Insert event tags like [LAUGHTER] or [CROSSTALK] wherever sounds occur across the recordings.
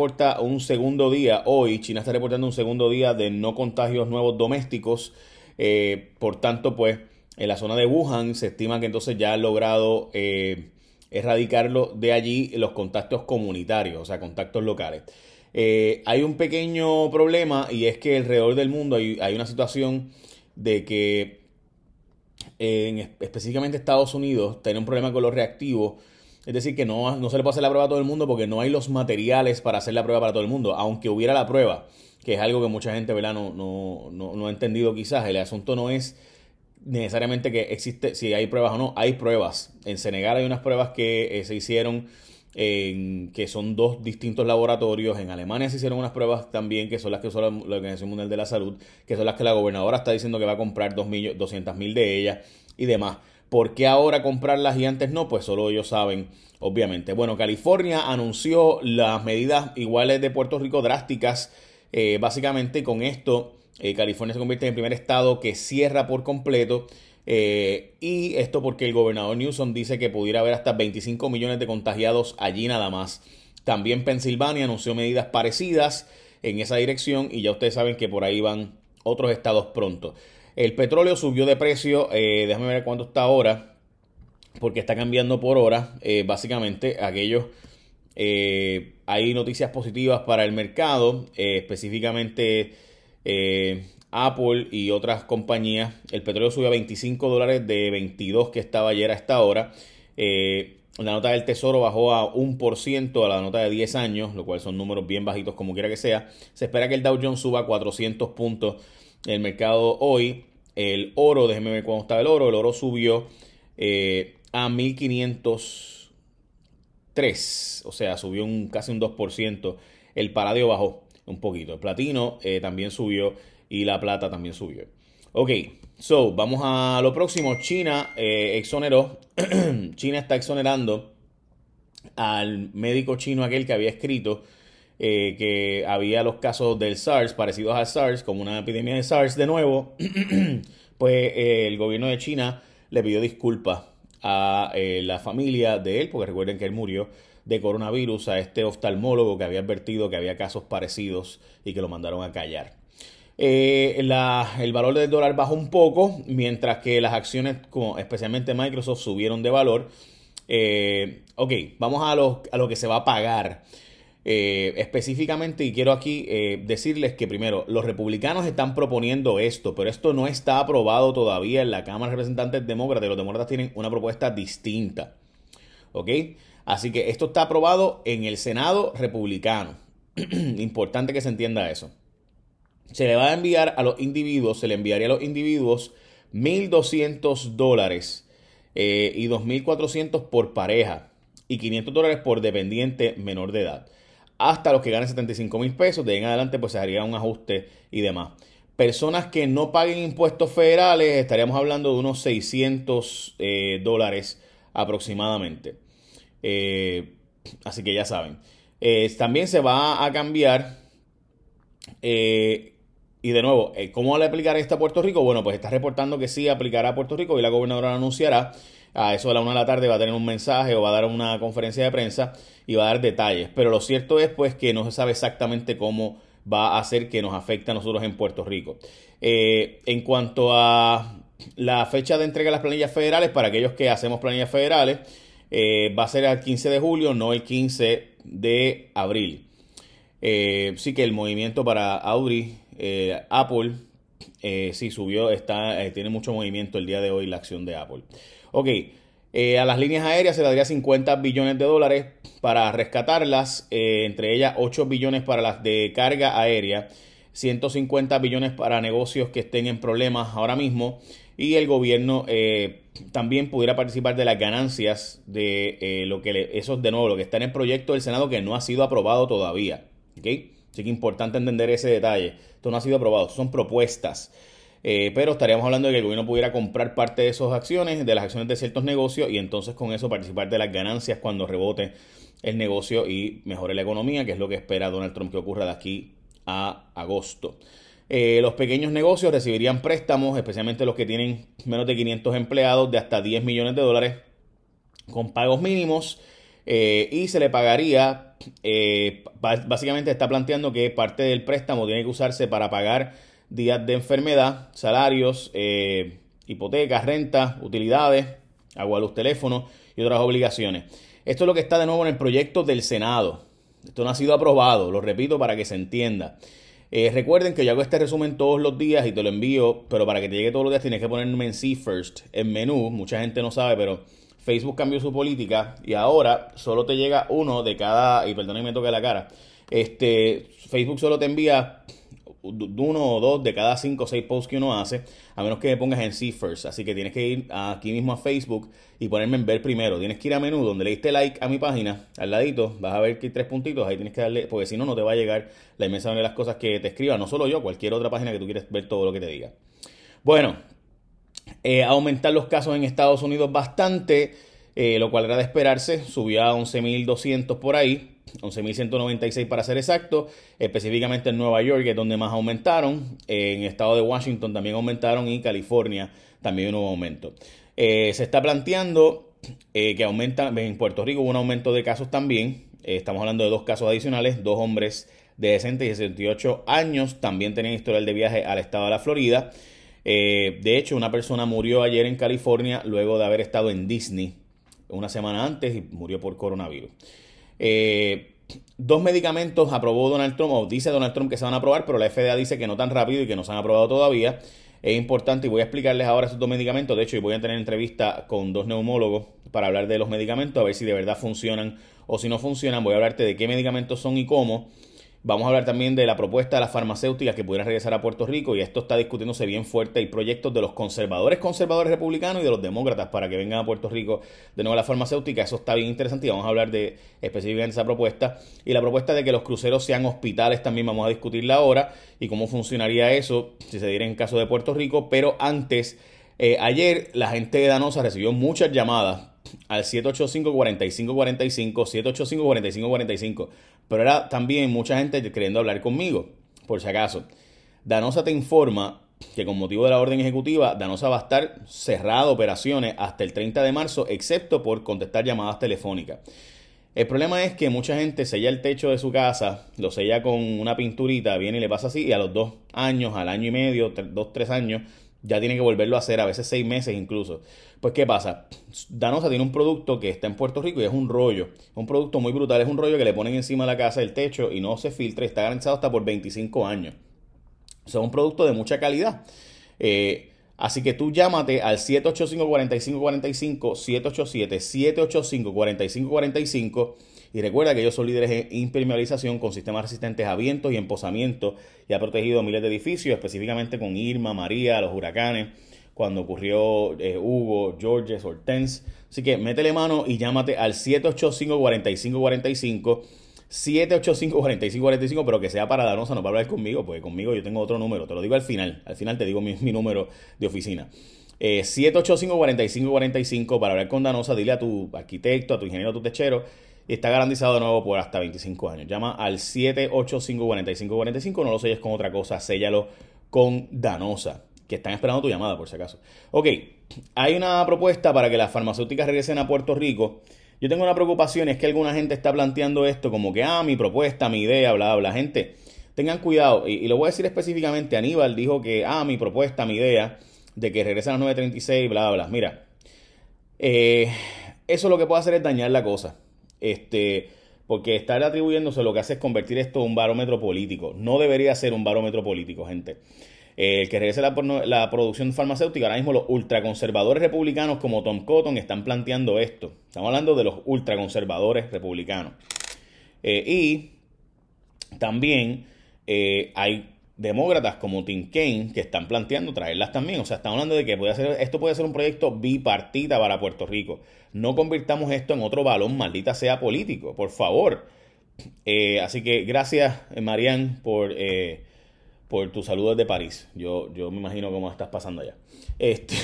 reporta un segundo día, hoy China está reportando un segundo día de no contagios nuevos domésticos. Eh, por tanto, pues en la zona de Wuhan se estima que entonces ya ha logrado eh, erradicarlo de allí los contactos comunitarios, o sea, contactos locales. Eh, hay un pequeño problema y es que alrededor del mundo hay, una situación de que en, específicamente Estados Unidos tiene un problema con los reactivos. Es decir, que no, no se le puede hacer la prueba a todo el mundo porque no hay los materiales para hacer la prueba para todo el mundo, aunque hubiera la prueba, que es algo que mucha gente ¿verdad? No, no, no, no ha entendido quizás. El asunto no es necesariamente que existe, si hay pruebas o no, hay pruebas. En Senegal hay unas pruebas que eh, se hicieron en, que son dos distintos laboratorios. En Alemania se hicieron unas pruebas también, que son las que usó la, Organización Mundial de la Salud, que son las que la gobernadora está diciendo que va a comprar 200 mil de ellas y demás. ¿Por qué ahora comprarlas y antes no? Pues solo ellos saben, obviamente. Bueno, California anunció las medidas iguales de Puerto Rico drásticas, eh, básicamente con esto eh, California se convierte en el primer estado que cierra por completo. Eh, y esto porque el gobernador Newsom dice que pudiera haber hasta 25 millones de contagiados allí nada más. También Pensilvania anunció medidas parecidas en esa dirección y ya ustedes saben que por ahí van otros estados pronto. El petróleo subió de precio, eh, déjame ver cuánto está ahora, porque está cambiando por hora. básicamente, aquellos hay noticias positivas para el mercado, específicamente eh, Apple y otras compañías. El petróleo subió a 25 dólares de 22 que estaba ayer a esta hora. Eh, la nota del tesoro bajó a 1% a la nota de 10 años, lo cual son números bien bajitos como quiera que sea. Se espera que el Dow Jones suba 400 puntos el mercado hoy. El oro, déjenme ver cuándo estaba el oro. El oro subió eh, a 1503, o sea, subió un, casi un 2%. El paradio bajó un poquito. El platino eh, también subió y la plata también subió. Ok, so vamos a lo próximo. China eh, exoneró, [CLEARS THROAT] China está exonerando al médico chino aquel que había escrito eh, que había los casos del SARS parecidos al SARS, como una epidemia de SARS de nuevo, [CLEARS THROAT] pues el gobierno de China le pidió disculpas a la familia de él, porque recuerden que él murió de coronavirus a este oftalmólogo que había advertido que había casos parecidos y que lo mandaron a callar. Eh, el valor del dólar bajó un poco, mientras que las acciones, como especialmente Microsoft, subieron de valor. Eh, ok, vamos a lo, a lo, que se va a pagar. Eh, específicamente, y quiero aquí decirles que primero, los republicanos están proponiendo esto, pero esto no está aprobado todavía en la Cámara de Representantes Demócratas. Los demócratas tienen una propuesta distinta. ¿Ok? Así que esto está aprobado en el Senado republicano. [CLEARS THROAT] Importante que se entienda eso. Se le va a enviar a los individuos, se le enviaría a los individuos 1.200 dólares eh, y 2.400 por pareja y 500 dólares por dependiente menor de edad. Hasta los que ganen 75 mil pesos, de ahí en adelante pues se haría un ajuste y demás. Personas que no paguen impuestos federales, estaríamos hablando de unos 600 eh, dólares aproximadamente. Eh, así que ya saben. Eh, también se va a cambiar. Y de nuevo, ¿cómo le aplicará esto a Puerto Rico? Bueno, pues está reportando que sí aplicará a Puerto Rico y la gobernadora anunciará. A eso de la una de la tarde va a tener un mensaje o va a dar una conferencia de prensa y va a dar detalles. Pero lo cierto es pues que no se sabe exactamente cómo va a hacer que nos afecte a nosotros en Puerto Rico. en cuanto a la fecha de entrega de las planillas federales, para aquellos que hacemos planillas federales, eh, va a ser el 15 de julio, no el 15 de abril. Eh, sí que el movimiento para Audi, eh, sí subió, está, tiene mucho movimiento el día de hoy la acción de Apple. Ok, a las líneas aéreas se le daría 50 billones de dólares para rescatarlas, entre ellas 8 billones para las de carga aérea, 150 billones para negocios que estén en problemas ahora mismo y el gobierno eh, también pudiera participar de las ganancias de eh, lo que eso es de nuevo lo que está en el proyecto del Senado que no ha sido aprobado todavía. ¿okay? Así que importante entender ese detalle. Esto no ha sido aprobado, son propuestas. Eh, pero estaríamos hablando de que el gobierno pudiera comprar parte de esas acciones, de las acciones de ciertos negocios, y entonces con eso participar de las ganancias cuando rebote el negocio y mejore la economía, que es lo que espera Donald Trump que ocurra de aquí a agosto. Eh, los pequeños negocios recibirían préstamos, especialmente los que tienen menos de 500 empleados, de hasta 10 millones de dólares con pagos mínimos eh, y se le pagaría eh, básicamente está planteando que parte del préstamo tiene que usarse para pagar días de enfermedad, salarios, eh, hipotecas, rentas, utilidades, agua, luz, teléfono y otras obligaciones. Esto es lo que está de nuevo en el proyecto del Senado. Esto no ha sido aprobado, lo repito para que se entienda. Eh, recuerden que yo hago este resumen todos los días y te lo envío, pero para que te llegue todos los días tienes que ponerme en See First, en menú. Mucha gente no sabe, pero Facebook cambió su política y ahora solo te llega uno de cada, y perdón me toque la cara, este, Facebook solo te envía uno o dos de cada cinco o seis posts que uno hace, a menos que pongas en See First. Así que tienes que ir aquí mismo a Facebook y ponerme en ver primero. Tienes que ir a menú donde le diste like a mi página, al ladito, vas a ver que hay tres puntitos, ahí tienes que darle, porque si no, no te va a llegar la inmensa de las cosas que te escriba, no solo yo, cualquier otra página que tú quieres ver todo lo que te diga. Bueno, eh, aumentar los casos en Estados Unidos bastante, eh, lo cual era de esperarse, subió a 11.200 por ahí. 11.196 para ser exacto, específicamente en Nueva York, es donde más aumentaron, en el estado de Washington también aumentaron y California también hubo un aumento. Eh, se está planteando eh, que aumenta, en Puerto Rico hubo un aumento de casos también, eh, estamos hablando de dos casos adicionales, dos hombres de 60 y 68 años también tenían historial de viaje al estado de la Florida. De hecho, una persona murió ayer en California luego de haber estado en Disney una semana antes y murió por coronavirus. Eh, dos medicamentos aprobó Donald Trump, o dice Donald Trump que se van a aprobar, pero la FDA dice que no tan rápido y que no se han aprobado todavía. Es importante y voy a explicarles ahora esos dos medicamentos. De hecho, voy a tener entrevista con dos neumólogos para hablar de los medicamentos, a ver si de verdad funcionan o si no funcionan. Voy a hablarte de qué medicamentos son y cómo. Vamos a hablar también de la propuesta de las farmacéuticas que pudieran regresar a Puerto Rico y esto está discutiéndose bien fuerte. Hay proyectos de los conservadores, conservadores republicanos y de los demócratas para que vengan a Puerto Rico de nuevo la farmacéutica. Eso está bien interesante y vamos a hablar de específicamente esa propuesta. Y la propuesta de que los cruceros sean hospitales también vamos a discutirla ahora y cómo funcionaría eso si se diera en caso de Puerto Rico. Pero antes, eh, ayer la gente de Danosa recibió muchas llamadas al 785-4545, 785-4545. Pero era también mucha gente queriendo hablar conmigo, por si acaso. Danosa te informa que con motivo de la orden ejecutiva, Danosa va a estar cerrado operaciones hasta el 30 de marzo, excepto por contestar llamadas telefónicas. El problema es que mucha gente sella el techo de su casa, lo sella con una pinturita, viene y le pasa así, y a los dos años, al año y medio, dos, tres años, ya tiene que volverlo a hacer, a veces seis meses incluso. Pues, ¿qué pasa? Danosa tiene un producto que está en Puerto Rico y es un rollo. Un producto muy brutal, es un rollo que le ponen encima de la casa, el techo, y no se filtra, y está garantizado hasta por 25 años. O un producto de mucha calidad. Eh, así que tú llámate al 785-4545, 787-785-4545 y recuerda que ellos son líderes en impermeabilización con sistemas resistentes a vientos y emposamiento y ha protegido miles de edificios, específicamente con Irma, María, los huracanes, cuando ocurrió eh, Hugo, Georges, Hortense. Así que métele mano y llámate al 785-4545. 785-4545, pero que sea para Danosa, no para hablar conmigo, porque conmigo yo tengo otro número, te lo digo al final, al final te digo mi, número de oficina. Eh, 785-4545 para hablar con Danosa, dile a tu arquitecto, a tu ingeniero, a tu techero y está garantizado de nuevo por hasta 25 años. Llama al 785-4545, no lo selles con otra cosa, séllalo con Danosa, que están esperando tu llamada por si acaso. Ok, hay una propuesta para que las farmacéuticas regresen a Puerto Rico. Yo tengo una preocupación, es que alguna gente está planteando esto como que, ah, mi propuesta, mi idea, bla, bla. Gente, tengan cuidado, y, lo voy a decir específicamente, Aníbal dijo que, ah, mi propuesta, mi idea, de que regresen a las 936, bla, bla. Mira, eh, eso lo que puede hacer es dañar la cosa. Este, porque estar atribuyéndose lo que hace es convertir esto en un barómetro político. No debería ser un barómetro político, gente. el que regrese la, la, producción farmacéutica, ahora mismo los ultraconservadores republicanos como Tom Cotton están planteando esto. Estamos hablando de los ultraconservadores republicanos. Eh, y también eh, hay demócratas como Tim Kaine que están planteando traerlas también. O sea, estamos hablando de que puede ser, esto puede ser un proyecto bipartita para Puerto Rico. No convirtamos esto en otro balón, maldita sea político, por favor. Eh, así que gracias, eh, Marian, por, eh, por tus saludos de París. Yo, yo me imagino cómo estás pasando allá. Este,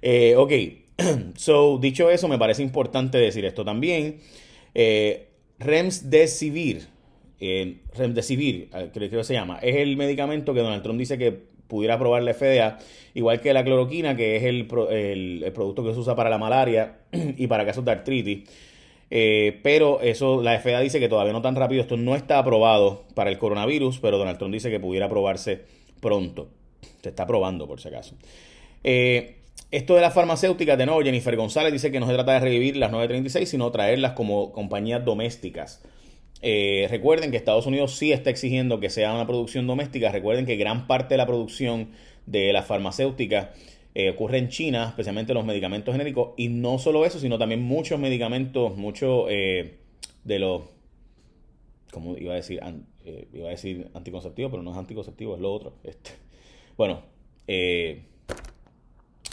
[LAUGHS] ok, [CLEARS THROAT] so, dicho eso, me parece importante decir esto también. REMS de Civil eh, Remdesivir, eh, creo que se llama, es el medicamento que Donald Trump dice que pudiera aprobar la FDA, igual que la cloroquina, que es el, producto que se usa para la malaria [CLEARS THROAT] y para casos de artritis. Eh, pero eso, la FDA dice que todavía no tan rápido, esto no está aprobado para el coronavirus, pero Donald Trump dice que pudiera aprobarse pronto. Se está aprobando, por si acaso. Eh, esto de las farmacéuticas, de nuevo, Jennifer González dice que no se trata de revivir las 936, sino traerlas como compañías domésticas. Eh, recuerden que Estados Unidos sí está exigiendo que sea una producción doméstica. Recuerden que gran parte de la producción de las farmacéuticas eh, ocurre en China, especialmente los medicamentos genéricos. Y no solo eso, sino también muchos medicamentos, muchos eh, de los, como iba a decir, iba a decir anticonceptivo, pero no es anticonceptivo, es lo otro. Este. Bueno,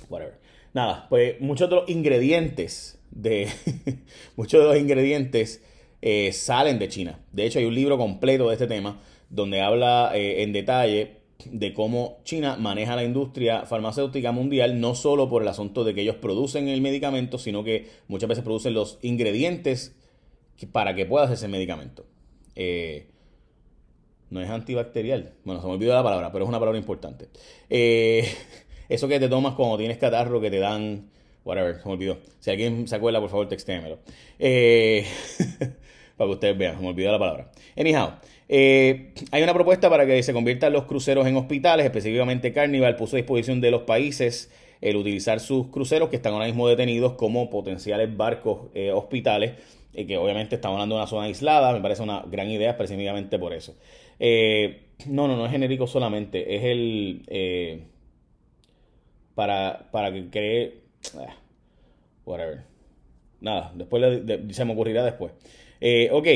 whatever. Nada, pues muchos de los ingredientes de [LAUGHS] muchos de los ingredientes eh, salen de China. De hecho, hay un libro completo de este tema donde habla eh, en detalle de cómo China maneja la industria farmacéutica mundial, no solo por el asunto de que ellos producen el medicamento, sino que muchas veces producen los ingredientes para que pueda hacerse el medicamento. Eh, no es antibacterial. Bueno, se me olvidó la palabra, pero es una palabra importante. [LAUGHS] eso que te tomas cuando tienes catarro, que te dan... Whatever, se me olvidó. Si alguien se acuerda, por favor, textémelo. Eh, [LAUGHS] para que ustedes vean, me olvidó la palabra. Anyhow, eh, hay una propuesta para que se conviertan los cruceros en hospitales, específicamente Carnival puso a disposición de los países el utilizar sus cruceros que están ahora mismo detenidos como potenciales barcos eh, hospitales, y que obviamente estamos hablando de una zona aislada, me parece una gran idea específicamente por eso. Eh, no, no, no es genérico solamente, es el... para, para que cree... Whatever. Nada, después se me ocurrirá después. Eh, ok.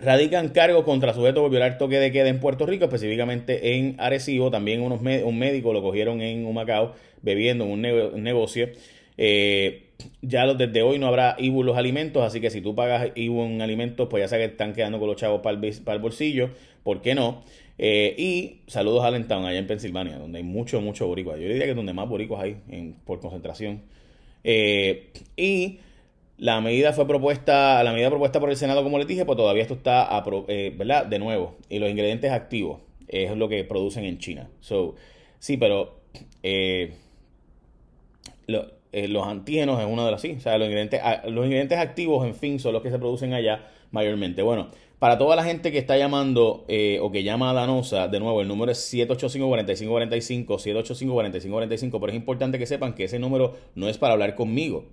Radican cargos contra sujetos por violar toque de queda en Puerto Rico, específicamente en Arecibo. También unos un médico lo cogieron en Humacao bebiendo en un, negocio. Eh, ya desde hoy no habrá IBU los alimentos, así que si tú pagas IBU en alimentos, pues ya sabes que están quedando con los chavos para el, bolsillo. ¿Por qué no? Eh, y saludos a Allentown, allá en Pensilvania, donde hay mucho, mucho boricua. Yo diría que es donde más boricuas hay por concentración. y la medida fue propuesta, la medida propuesta por el Senado, como les dije, pues todavía esto está, eh, ¿verdad? De nuevo. Y los ingredientes activos es lo que producen en China. So, sí, pero eh, eh, los antígenos es uno de las sí. O sea, los ingredientes, los ingredientes activos, en fin, son los que se producen allá mayormente. Bueno, para toda la gente que está llamando o que llama a Danosa, de nuevo, el número es 785-4545, 785-4545, pero es importante que sepan que ese número no es para hablar conmigo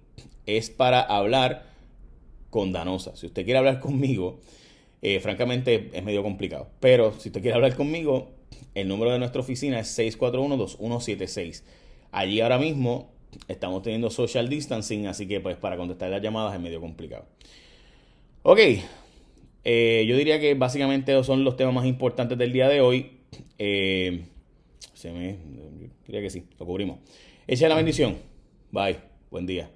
es para hablar con Danosa. Si usted quiere hablar conmigo, eh, francamente es medio complicado. Pero si usted quiere hablar conmigo, el número de nuestra oficina es 641-2176. Allí ahora mismo estamos teniendo social distancing, así que pues para contestar las llamadas es medio complicado. Ok, eh, yo diría que básicamente esos son los temas más importantes del día de hoy. Eh, se me, diría que sí, lo cubrimos. Echa la bendición. Bye, buen día.